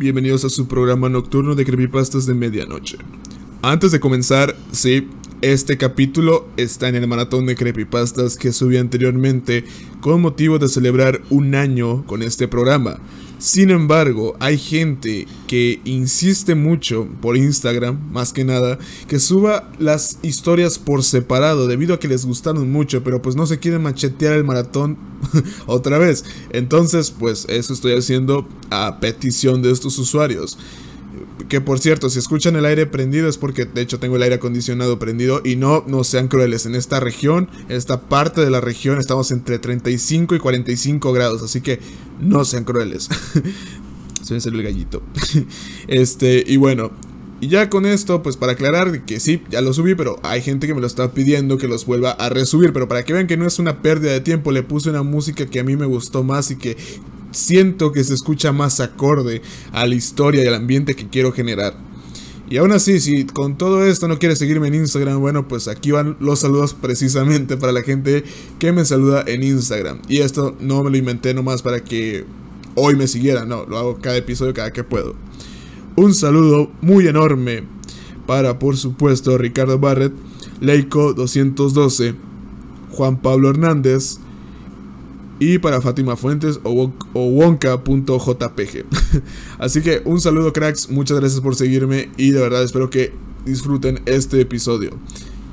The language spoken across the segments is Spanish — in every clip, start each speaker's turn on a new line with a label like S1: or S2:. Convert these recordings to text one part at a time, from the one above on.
S1: bienvenidos a su programa nocturno de creepypastas de medianoche. Antes de comenzar, sí, este capítulo está en el maratón de creepypastas que subí anteriormente con motivo de celebrar un año con este programa. Sin embargo, hay gente que insiste mucho por Instagram, más que nada, que suba las historias por separado debido a que les gustaron mucho, pero pues no se quieren machetear el maratón otra vez. Entonces, pues eso estoy haciendo a petición de estos usuarios. Que por cierto, si escuchan el aire prendido es porque de hecho tengo el aire acondicionado prendido y no, no sean crueles. En esta región, en esta parte de la región estamos entre 35 y 45 grados, así que no sean crueles. Se me el gallito. este, y bueno, y ya con esto, pues para aclarar que sí, ya lo subí, pero hay gente que me lo está pidiendo que los vuelva a resubir. Pero para que vean que no es una pérdida de tiempo, le puse una música que a mí me gustó más y que siento que se escucha más acorde a la historia y al ambiente que quiero generar. Y aún así, si con todo esto no quieres seguirme en Instagram, bueno, pues aquí van los saludos precisamente para la gente que me saluda en Instagram. Y esto no me lo inventé nomás para que hoy me siguieran, no, lo hago cada episodio cada que puedo. Un saludo muy enorme para, por supuesto, Ricardo Barrett, Leico 212, Juan Pablo Hernández, y para Fátima Fuentes o, wonka.jpg. Así que un saludo cracks, muchas gracias por seguirme y de verdad espero que disfruten este episodio.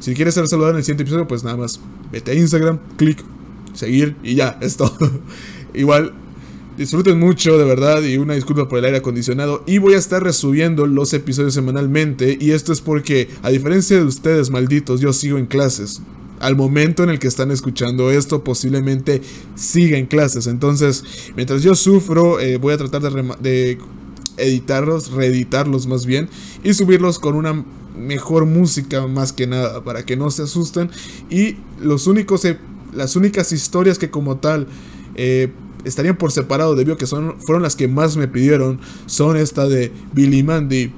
S1: Si quieres ser saludado en el siguiente episodio, pues nada más vete a Instagram, clic, seguir y ya, es todo. Igual, disfruten mucho, de verdad, y una disculpa por el aire acondicionado. Y voy a estar resubiendo los episodios semanalmente. Y esto es porque, a diferencia de ustedes, malditos, yo sigo en clases al momento en el que están escuchando esto, posiblemente siga en clases. Entonces, mientras yo sufro, eh, voy a tratar de, editarlos, reeditarlos más bien, y subirlos con una mejor música más que nada, para que no se asusten. Y los únicos, eh, las únicas historias que como tal... Eh, estarían por separado debido a que son, fueron las que más me pidieron. Son esta de Billy Mandy,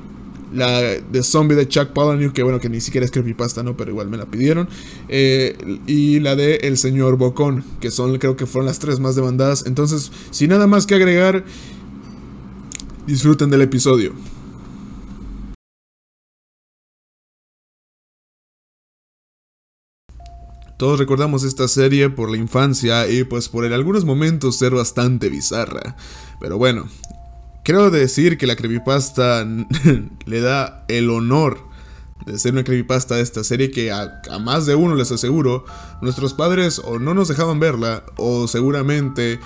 S1: la de Zombie de Chuck Palahniuk, que bueno, que ni siquiera es creepypasta, ¿no? Pero igual me la pidieron. Eh, y la de El Señor Bocón, que son, creo que fueron las tres más demandadas. Entonces, sin nada más que agregar, disfruten del episodio. Todos recordamos esta serie por la infancia y pues por en algunos momentos ser bastante bizarra. Pero bueno, Quiero decir que la creepypasta le da el honor de ser una creepypasta de esta serie que a, más de uno les aseguro, nuestros padres o no nos dejaban verla o seguramente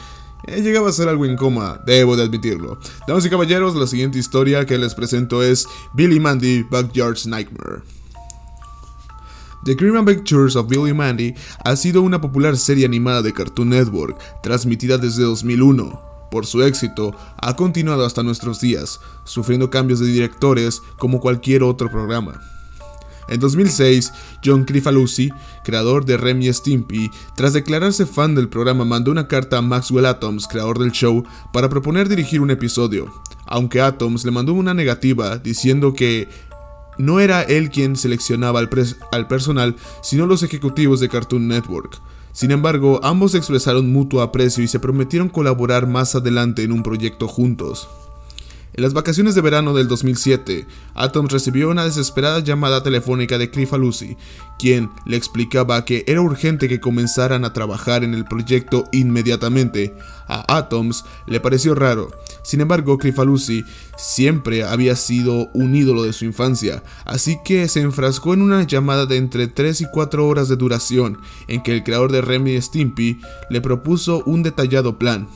S1: eh, llegaba a ser algo incómoda, debo de admitirlo. Damas y caballeros, la siguiente historia que les presento es Billy Mandy Backyard's Nightmare. The Grim Pictures of Billy Mandy ha sido una popular serie animada de Cartoon Network, transmitida desde 2001 por su éxito, ha continuado hasta nuestros días, sufriendo cambios de directores como cualquier otro programa. En 2006, John Crifalusi, creador de Remy Stimpy, tras declararse fan del programa, mandó una carta a Maxwell Atoms, creador del show, para proponer dirigir un episodio, aunque Atoms le mandó una negativa diciendo que no era él quien seleccionaba al, al personal, sino los ejecutivos de Cartoon Network. Sin embargo, ambos expresaron mutuo aprecio y se prometieron colaborar más adelante en un proyecto juntos. En las vacaciones de verano del 2007, Atom recibió una desesperada llamada telefónica de Cliff Lucy, quien le explicaba que era urgente que comenzaran a trabajar en el proyecto inmediatamente. A Atoms le pareció raro. Sin embargo, Cliff Lucy siempre había sido un ídolo de su infancia, así que se enfrascó en una llamada de entre 3 y 4 horas de duración, en que el creador de Remy Stimpy le propuso un detallado plan.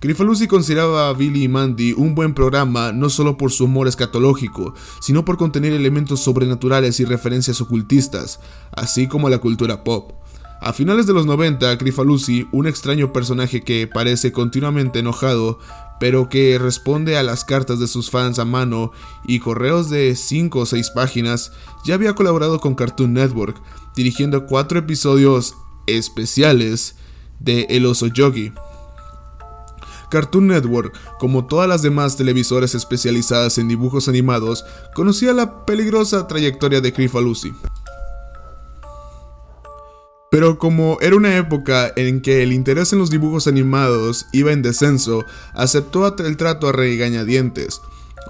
S1: Crifalusi consideraba a Billy y Mandy un buen programa no solo por su humor escatológico, sino por contener elementos sobrenaturales y referencias ocultistas, así como la cultura pop. A finales de los 90, Crifalusi, un extraño personaje que parece continuamente enojado, pero que responde a las cartas de sus fans a mano y correos de 5 o 6 páginas, ya había colaborado con Cartoon Network, dirigiendo 4 episodios especiales de El Oso Yogi. Cartoon Network, como todas las demás televisoras especializadas en dibujos animados, conocía la peligrosa trayectoria de Lucy. Pero como era una época en que el interés en los dibujos animados iba en descenso, aceptó el trato a regañadientes.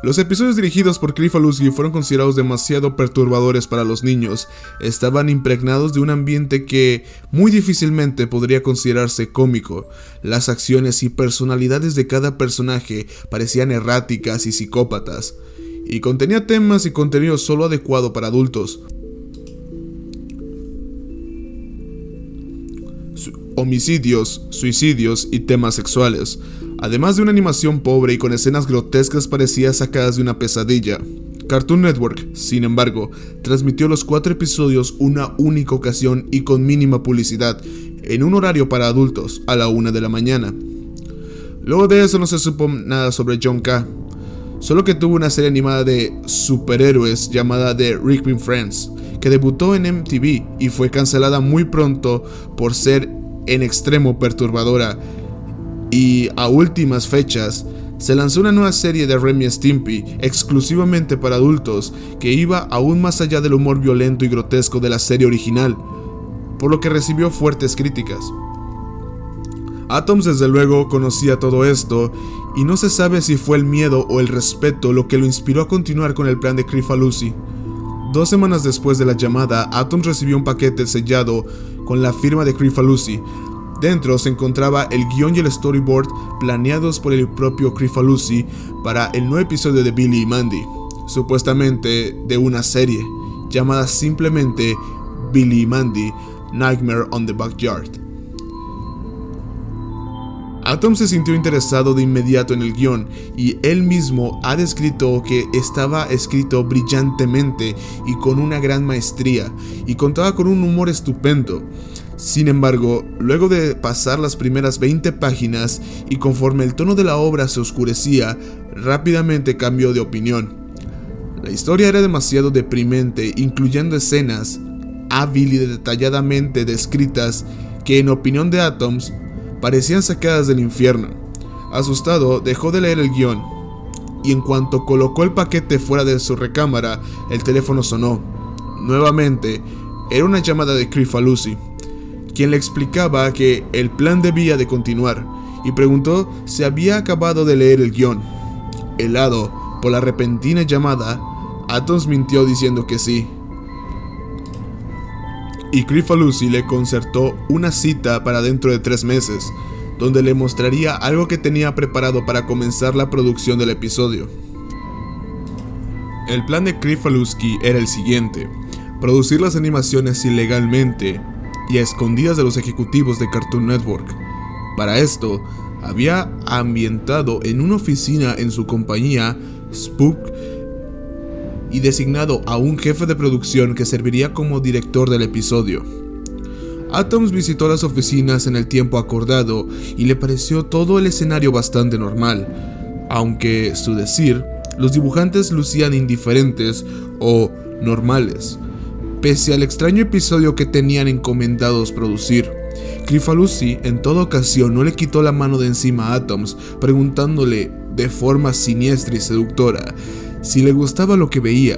S1: Los episodios dirigidos por Krifalowski fueron considerados demasiado perturbadores para los niños. Estaban impregnados de un ambiente que muy difícilmente podría considerarse cómico. Las acciones y personalidades de cada personaje parecían erráticas y psicópatas. Y contenía temas y contenido solo adecuado para adultos. homicidios, suicidios y temas sexuales, además de una animación pobre y con escenas grotescas parecidas sacadas de una pesadilla. Cartoon Network, sin embargo, transmitió los cuatro episodios una única ocasión y con mínima publicidad, en un horario para adultos, a la una de la mañana. Luego de eso no se supo nada sobre John K., solo que tuvo una serie animada de superhéroes llamada The Rickman Friends, que debutó en MTV y fue cancelada muy pronto por ser en extremo perturbadora. Y a últimas fechas, se lanzó una nueva serie de Remy Stimpy exclusivamente para adultos que iba aún más allá del humor violento y grotesco de la serie original, por lo que recibió fuertes críticas. Atoms desde luego conocía todo esto y no se sabe si fue el miedo o el respeto lo que lo inspiró a continuar con el plan de Lucy. Dos semanas después de la llamada, Atoms recibió un paquete sellado con la firma de Crifalusi. Dentro se encontraba el guion y el storyboard planeados por el propio Crifalusi para el nuevo episodio de Billy y Mandy, supuestamente de una serie llamada simplemente Billy y Mandy Nightmare on the Backyard. Atom se sintió interesado de inmediato en el guion y él mismo ha descrito que estaba escrito brillantemente y con una gran maestría y contaba con un humor estupendo. Sin embargo, luego de pasar las primeras 20 páginas y conforme el tono de la obra se oscurecía, rápidamente cambió de opinión. La historia era demasiado deprimente, incluyendo escenas hábil y detalladamente descritas que en opinión de Atoms parecían sacadas del infierno. Asustado, dejó de leer el guion, y en cuanto colocó el paquete fuera de su recámara, el teléfono sonó. Nuevamente, era una llamada de Lucy, quien le explicaba que el plan debía de continuar, y preguntó si había acabado de leer el guion. Helado por la repentina llamada, Atoms mintió diciendo que sí y Lucy le concertó una cita para dentro de tres meses, donde le mostraría algo que tenía preparado para comenzar la producción del episodio. El plan de Krifaluski era el siguiente, producir las animaciones ilegalmente y a escondidas de los ejecutivos de Cartoon Network. Para esto, había ambientado en una oficina en su compañía Spook y designado a un jefe de producción que serviría como director del episodio. Atoms visitó las oficinas en el tiempo acordado y le pareció todo el escenario bastante normal, aunque, su decir, los dibujantes lucían indiferentes o normales, pese al extraño episodio que tenían encomendados producir. Crifalusi en toda ocasión no le quitó la mano de encima a Atoms, preguntándole de forma siniestra y seductora si le gustaba lo que veía.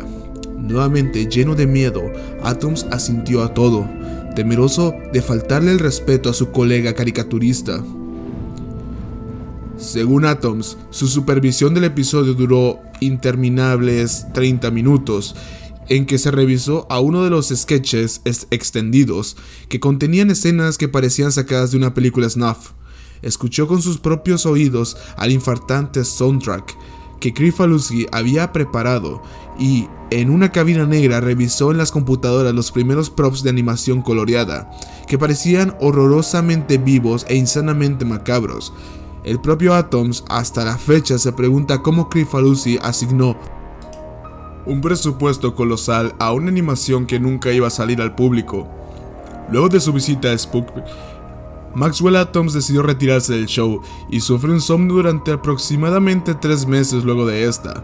S1: Nuevamente lleno de miedo, Atoms asintió a todo, temeroso de faltarle el respeto a su colega caricaturista. Según Atoms, su supervisión del episodio duró interminables 30 minutos, en que se revisó a uno de los sketches extendidos que contenían escenas que parecían sacadas de una película snuff. Escuchó con sus propios oídos al infartante soundtrack que Krifaluski había preparado y en una cabina negra revisó en las computadoras los primeros props de animación coloreada, que parecían horrorosamente vivos e insanamente macabros. El propio Atoms hasta la fecha se pregunta cómo Krifalusi asignó un presupuesto colosal a una animación que nunca iba a salir al público. Luego de su visita a Spook, Maxwell Atoms decidió retirarse del show y sufrió insomnio durante aproximadamente tres meses luego de esta.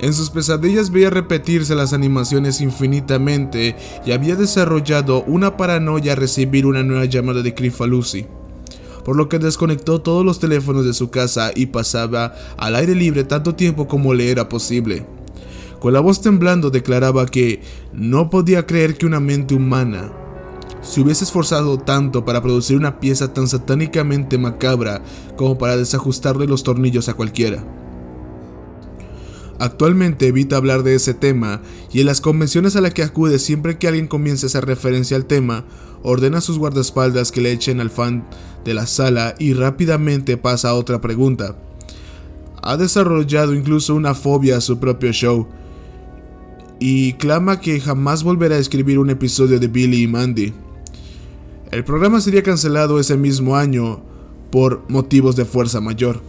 S1: En sus pesadillas veía repetirse las animaciones infinitamente y había desarrollado una paranoia a recibir una nueva llamada de Crifalusi, por lo que desconectó todos los teléfonos de su casa y pasaba al aire libre tanto tiempo como le era posible. Con la voz temblando declaraba que no podía creer que una mente humana se hubiese esforzado tanto para producir una pieza tan satánicamente macabra como para desajustarle los tornillos a cualquiera. Actualmente evita hablar de ese tema y en las convenciones a las que acude siempre que alguien comience a hacer referencia al tema, ordena a sus guardaespaldas que le echen al fan de la sala y rápidamente pasa a otra pregunta. Ha desarrollado incluso una fobia a su propio show y clama que jamás volverá a escribir un episodio de Billy y Mandy. El programa sería cancelado ese mismo año por motivos de fuerza mayor.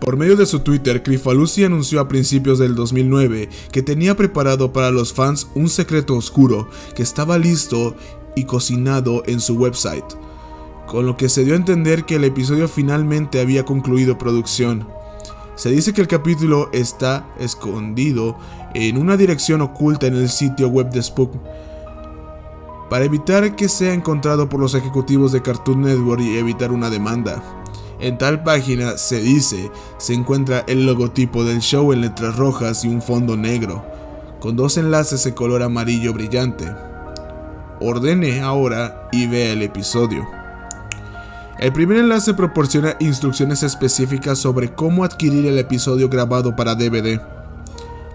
S1: Por medio de su Twitter, Crifalusi anunció a principios del 2009 que tenía preparado para los fans un secreto oscuro que estaba listo y cocinado en su website, con lo que se dio a entender que el episodio finalmente había concluido producción. Se dice que el capítulo está escondido en una dirección oculta en el sitio web de Spook para evitar que sea encontrado por los ejecutivos de Cartoon Network y evitar una demanda. En tal página se dice, se encuentra el logotipo del show en letras rojas y un fondo negro, con dos enlaces de color amarillo brillante. Ordene ahora y vea el episodio. El primer enlace proporciona instrucciones específicas sobre cómo adquirir el episodio grabado para DVD.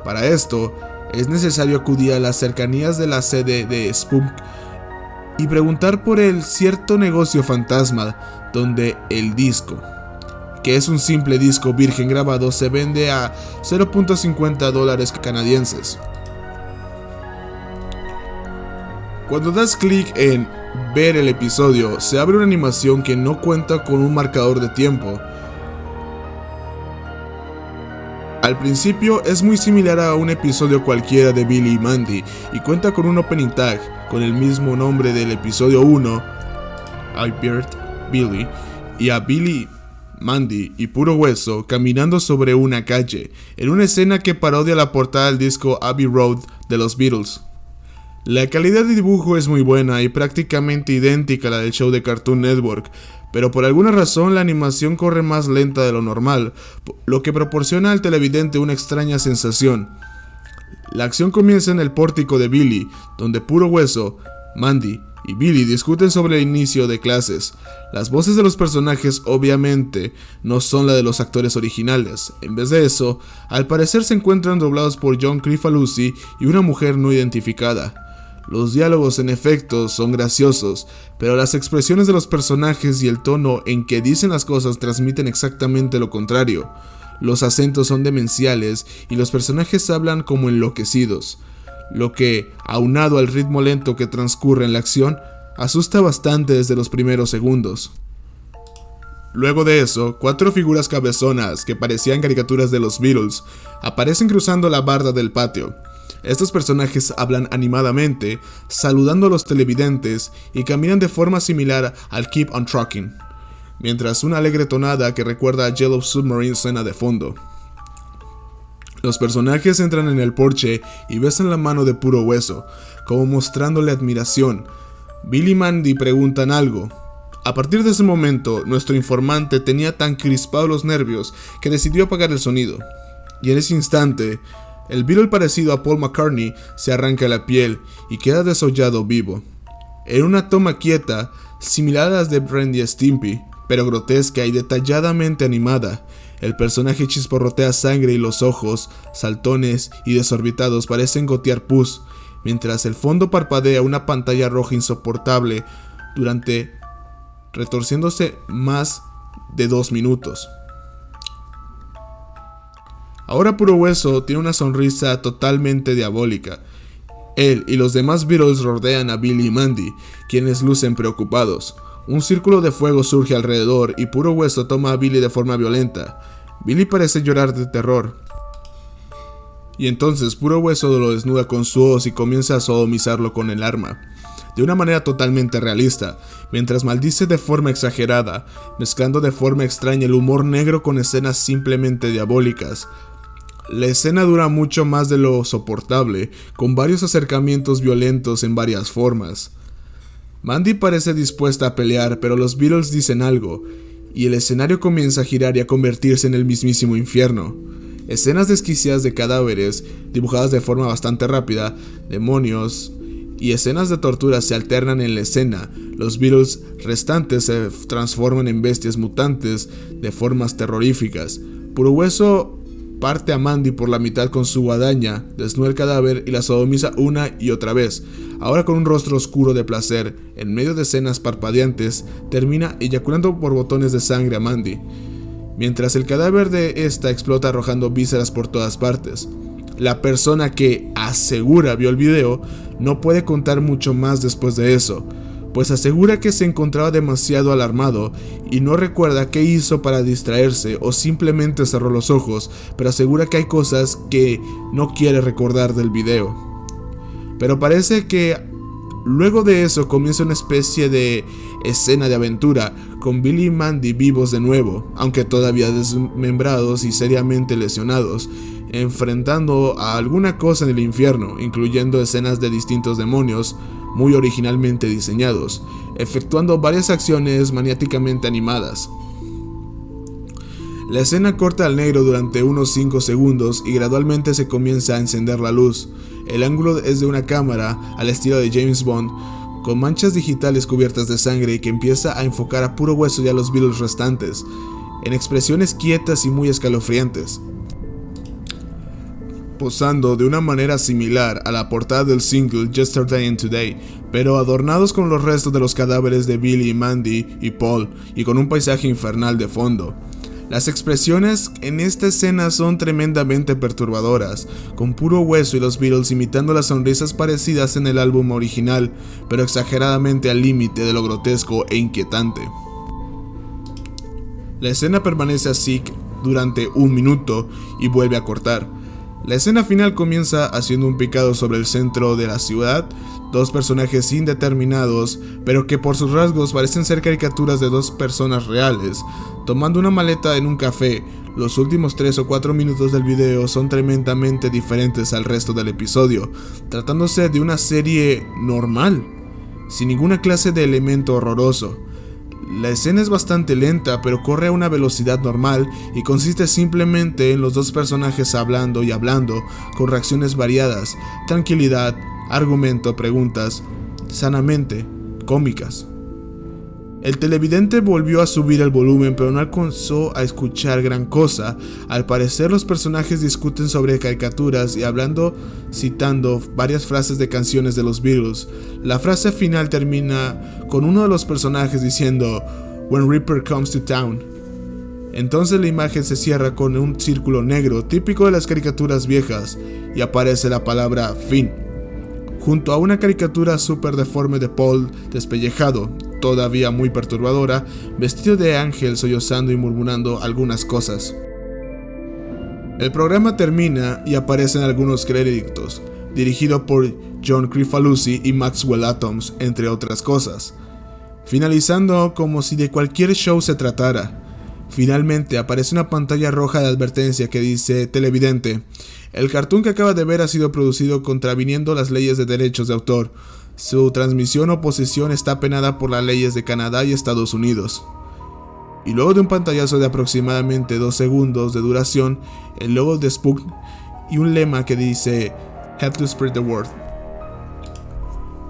S1: Para esto, es necesario acudir a las cercanías de la sede de Spunk y preguntar por el cierto negocio fantasma donde el disco, que es un simple disco virgen grabado, se vende a 0.50 dólares canadienses. Cuando das clic en ver el episodio, se abre una animación que no cuenta con un marcador de tiempo. Al principio es muy similar a un episodio cualquiera de Billy y Mandy y cuenta con un opening tag con el mismo nombre del episodio 1, I Billy, y a Billy, Mandy y Puro Hueso caminando sobre una calle, en una escena que parodia la portada del disco Abbey Road de los Beatles. La calidad de dibujo es muy buena y prácticamente idéntica a la del show de Cartoon Network, pero por alguna razón la animación corre más lenta de lo normal, lo que proporciona al televidente una extraña sensación. La acción comienza en el pórtico de Billy, donde Puro Hueso, Mandy y Billy discuten sobre el inicio de clases. Las voces de los personajes obviamente no son la de los actores originales. En vez de eso, al parecer se encuentran doblados por John Crifalusi y una mujer no identificada. Los diálogos en efecto son graciosos, pero las expresiones de los personajes y el tono en que dicen las cosas transmiten exactamente lo contrario. Los acentos son demenciales y los personajes hablan como enloquecidos lo que, aunado al ritmo lento que transcurre en la acción, asusta bastante desde los primeros segundos. Luego de eso, cuatro figuras cabezonas que parecían caricaturas de los Beatles aparecen cruzando la barda del patio. Estos personajes hablan animadamente, saludando a los televidentes y caminan de forma similar al Keep on Trucking, mientras una alegre tonada que recuerda a Yellow Submarine suena de fondo. Los personajes entran en el porche y besan la mano de puro hueso, como mostrándole admiración. Billy y Mandy preguntan algo. A partir de ese momento, nuestro informante tenía tan crispados los nervios que decidió apagar el sonido. Y en ese instante, el Beatle parecido a Paul McCartney se arranca la piel y queda desollado vivo. En una toma quieta, similar a las de Brandy Stimpy, pero grotesca y detalladamente animada, el personaje chisporrotea sangre y los ojos, saltones y desorbitados parecen gotear pus, mientras el fondo parpadea una pantalla roja insoportable durante retorciéndose más de dos minutos. Ahora Puro Hueso tiene una sonrisa totalmente diabólica. Él y los demás Beatles rodean a Billy y Mandy, quienes lucen preocupados. Un círculo de fuego surge alrededor y Puro Hueso toma a Billy de forma violenta. Billy parece llorar de terror. Y entonces Puro Hueso lo desnuda con su hoz y comienza a sodomizarlo con el arma, de una manera totalmente realista, mientras maldice de forma exagerada, mezclando de forma extraña el humor negro con escenas simplemente diabólicas. La escena dura mucho más de lo soportable, con varios acercamientos violentos en varias formas. Mandy parece dispuesta a pelear, pero los Beatles dicen algo, y el escenario comienza a girar y a convertirse en el mismísimo infierno. Escenas desquiciadas de cadáveres, dibujadas de forma bastante rápida, demonios y escenas de tortura se alternan en la escena. Los Beatles restantes se transforman en bestias mutantes de formas terroríficas. Puro Hueso parte a Mandy por la mitad con su guadaña, desnuda el cadáver y la sodomiza una y otra vez. Ahora con un rostro oscuro de placer, en medio de escenas parpadeantes, termina eyaculando por botones de sangre a Mandy, mientras el cadáver de esta explota arrojando vísceras por todas partes. La persona que asegura vio el video no puede contar mucho más después de eso, pues asegura que se encontraba demasiado alarmado y no recuerda qué hizo para distraerse o simplemente cerró los ojos, pero asegura que hay cosas que no quiere recordar del video. Pero parece que luego de eso comienza una especie de escena de aventura con Billy y Mandy vivos de nuevo, aunque todavía desmembrados y seriamente lesionados, enfrentando a alguna cosa en el infierno, incluyendo escenas de distintos demonios muy originalmente diseñados, efectuando varias acciones maniáticamente animadas. La escena corta al negro durante unos 5 segundos y gradualmente se comienza a encender la luz. El ángulo es de una cámara al estilo de James Bond, con manchas digitales cubiertas de sangre y que empieza a enfocar a puro hueso y a los Beatles restantes, en expresiones quietas y muy escalofriantes posando de una manera similar a la portada del single Yesterday and Today, pero adornados con los restos de los cadáveres de Billy, Mandy y Paul, y con un paisaje infernal de fondo. Las expresiones en esta escena son tremendamente perturbadoras, con puro hueso y los Beatles imitando las sonrisas parecidas en el álbum original, pero exageradamente al límite de lo grotesco e inquietante. La escena permanece así durante un minuto y vuelve a cortar, la escena final comienza haciendo un picado sobre el centro de la ciudad, dos personajes indeterminados, pero que por sus rasgos parecen ser caricaturas de dos personas reales, tomando una maleta en un café. Los últimos 3 o 4 minutos del video son tremendamente diferentes al resto del episodio, tratándose de una serie normal, sin ninguna clase de elemento horroroso. La escena es bastante lenta, pero corre a una velocidad normal y consiste simplemente en los dos personajes hablando y hablando, con reacciones variadas, tranquilidad, argumento, preguntas, sanamente cómicas. El televidente volvió a subir el volumen pero no alcanzó a escuchar gran cosa. Al parecer los personajes discuten sobre caricaturas y hablando, citando varias frases de canciones de los Beatles. La frase final termina con uno de los personajes diciendo When Reaper comes to town. Entonces la imagen se cierra con un círculo negro típico de las caricaturas viejas y aparece la palabra fin junto a una caricatura súper deforme de Paul despellejado, todavía muy perturbadora, vestido de ángel sollozando y murmurando algunas cosas. El programa termina y aparecen algunos créditos, dirigido por John Crifalusi y Maxwell Atoms, entre otras cosas, finalizando como si de cualquier show se tratara. Finalmente aparece una pantalla roja de advertencia que dice televidente, el cartoon que acaba de ver ha sido producido contraviniendo las leyes de derechos de autor. Su transmisión o posesión está penada por las leyes de Canadá y Estados Unidos. Y luego de un pantallazo de aproximadamente dos segundos de duración, el logo de Spook y un lema que dice Have to spread the word.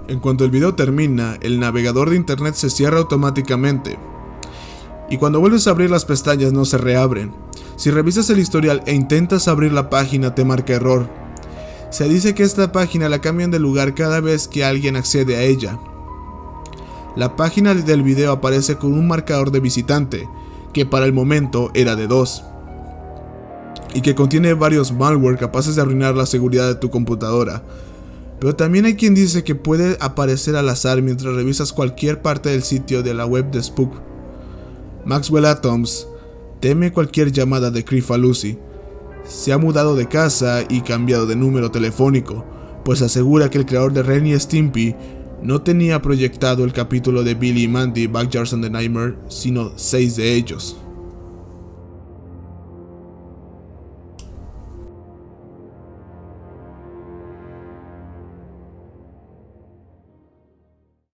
S1: En cuanto el video termina, el navegador de internet se cierra automáticamente. Y cuando vuelves a abrir las pestañas no se reabren. Si revisas el historial e intentas abrir la página te marca error. Se dice que esta página la cambian de lugar cada vez que alguien accede a ella. La página del video aparece con un marcador de visitante, que para el momento era de 2, y que contiene varios malware capaces de arruinar la seguridad de tu computadora. Pero también hay quien dice que puede aparecer al azar mientras revisas cualquier parte del sitio de la web de Spook. Maxwell Atoms teme cualquier llamada de Lucy. Se ha mudado de casa y cambiado de número telefónico, pues asegura que el creador de Ren y Stimpy no tenía proyectado el capítulo de Billy y Mandy Backyards and the Nightmare, sino seis de ellos.